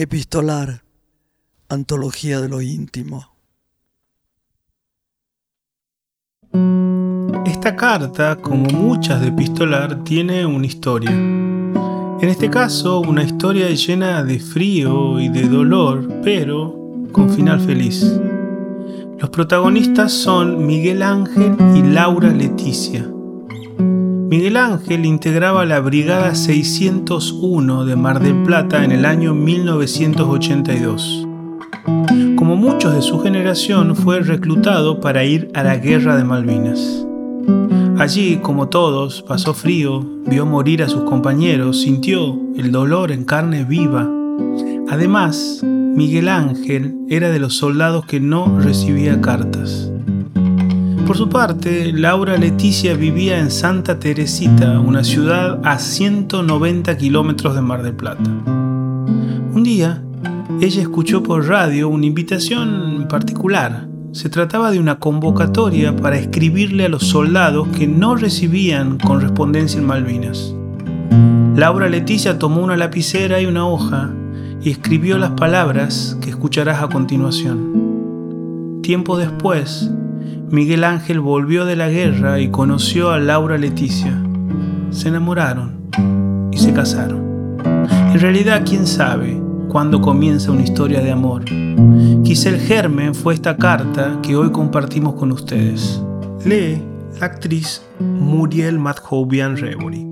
Epistolar, Antología de lo íntimo. Esta carta, como muchas de Epistolar, tiene una historia. En este caso, una historia llena de frío y de dolor, pero con final feliz. Los protagonistas son Miguel Ángel y Laura Leticia. Miguel Ángel integraba la Brigada 601 de Mar del Plata en el año 1982. Como muchos de su generación, fue reclutado para ir a la Guerra de Malvinas. Allí, como todos, pasó frío, vio morir a sus compañeros, sintió el dolor en carne viva. Además, Miguel Ángel era de los soldados que no recibía cartas. Por su parte, Laura Leticia vivía en Santa Teresita, una ciudad a 190 kilómetros de Mar del Plata. Un día, ella escuchó por radio una invitación particular. Se trataba de una convocatoria para escribirle a los soldados que no recibían correspondencia en Malvinas. Laura Leticia tomó una lapicera y una hoja y escribió las palabras que escucharás a continuación. Tiempo después, Miguel Ángel volvió de la guerra y conoció a Laura Leticia. Se enamoraron y se casaron. En realidad, quién sabe cuándo comienza una historia de amor. Quizá el germen fue esta carta que hoy compartimos con ustedes. Lee la actriz Muriel Madhoubian Revery.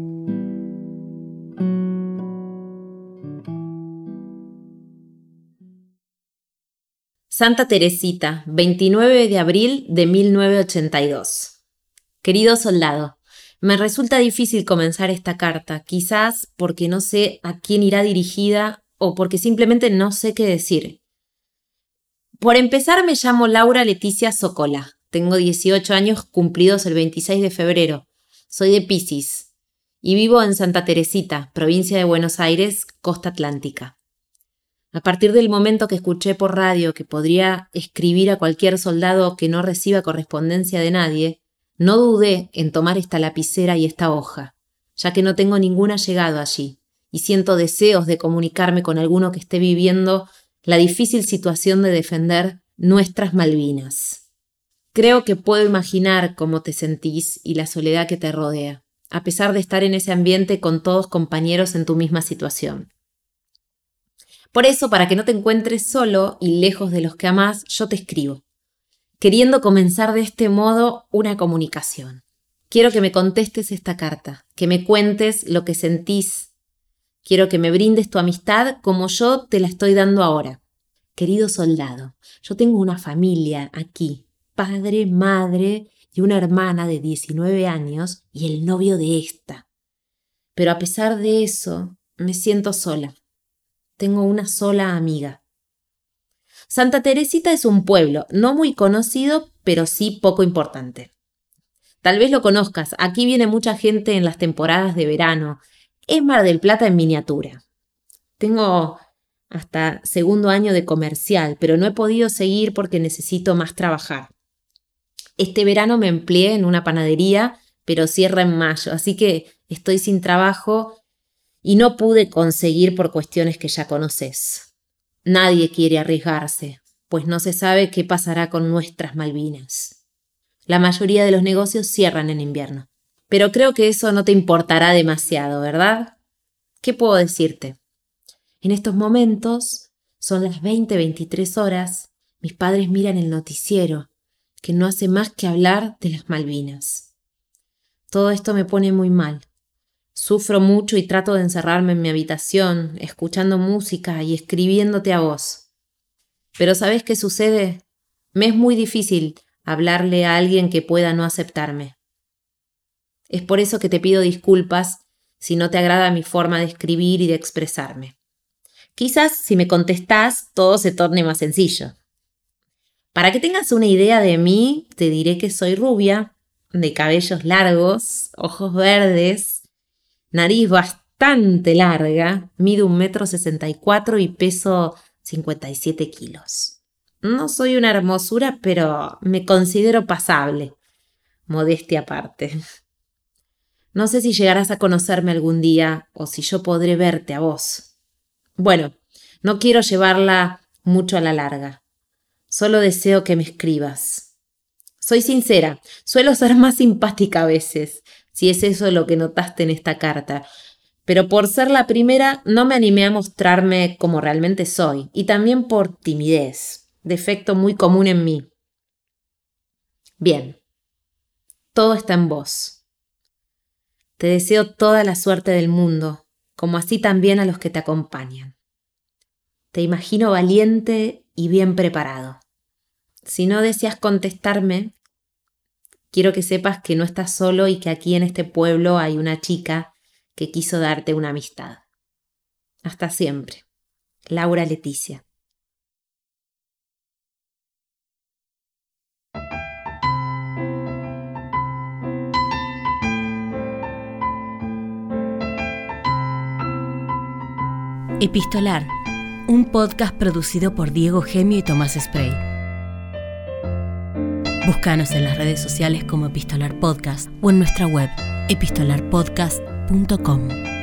Santa Teresita, 29 de abril de 1982. Querido soldado, me resulta difícil comenzar esta carta, quizás porque no sé a quién irá dirigida o porque simplemente no sé qué decir. Por empezar, me llamo Laura Leticia Socola. Tengo 18 años cumplidos el 26 de febrero. Soy de Pisis y vivo en Santa Teresita, provincia de Buenos Aires, costa atlántica. A partir del momento que escuché por radio que podría escribir a cualquier soldado que no reciba correspondencia de nadie, no dudé en tomar esta lapicera y esta hoja, ya que no tengo ningún allegado allí, y siento deseos de comunicarme con alguno que esté viviendo la difícil situación de defender nuestras Malvinas. Creo que puedo imaginar cómo te sentís y la soledad que te rodea, a pesar de estar en ese ambiente con todos compañeros en tu misma situación. Por eso, para que no te encuentres solo y lejos de los que amás, yo te escribo, queriendo comenzar de este modo una comunicación. Quiero que me contestes esta carta, que me cuentes lo que sentís. Quiero que me brindes tu amistad como yo te la estoy dando ahora. Querido soldado, yo tengo una familia aquí, padre, madre y una hermana de 19 años y el novio de esta. Pero a pesar de eso, me siento sola tengo una sola amiga. Santa Teresita es un pueblo no muy conocido, pero sí poco importante. Tal vez lo conozcas, aquí viene mucha gente en las temporadas de verano. Es Mar del Plata en miniatura. Tengo hasta segundo año de comercial, pero no he podido seguir porque necesito más trabajar. Este verano me empleé en una panadería, pero cierra en mayo, así que estoy sin trabajo y no pude conseguir por cuestiones que ya conoces. Nadie quiere arriesgarse, pues no se sabe qué pasará con nuestras Malvinas. La mayoría de los negocios cierran en invierno. Pero creo que eso no te importará demasiado, ¿verdad? ¿Qué puedo decirte? En estos momentos son las 20-23 horas. Mis padres miran el noticiero, que no hace más que hablar de las Malvinas. Todo esto me pone muy mal. Sufro mucho y trato de encerrarme en mi habitación, escuchando música y escribiéndote a vos. Pero ¿sabes qué sucede? Me es muy difícil hablarle a alguien que pueda no aceptarme. Es por eso que te pido disculpas si no te agrada mi forma de escribir y de expresarme. Quizás si me contestás todo se torne más sencillo. Para que tengas una idea de mí, te diré que soy rubia, de cabellos largos, ojos verdes, nariz bastante larga, mide un metro sesenta y cuatro y peso 57 kilos. No soy una hermosura, pero me considero pasable. Modestia aparte. No sé si llegarás a conocerme algún día o si yo podré verte a vos. Bueno, No quiero llevarla mucho a la larga. Solo deseo que me escribas. Soy sincera, suelo ser más simpática a veces, si es eso lo que notaste en esta carta, pero por ser la primera no me animé a mostrarme como realmente soy, y también por timidez, defecto muy común en mí. Bien, todo está en vos. Te deseo toda la suerte del mundo, como así también a los que te acompañan. Te imagino valiente y bien preparado. Si no deseas contestarme, quiero que sepas que no estás solo y que aquí en este pueblo hay una chica que quiso darte una amistad. Hasta siempre. Laura Leticia. Epistolar, un podcast producido por Diego Gemio y Tomás Spray. Búscanos en las redes sociales como Epistolar Podcast o en nuestra web epistolarpodcast.com.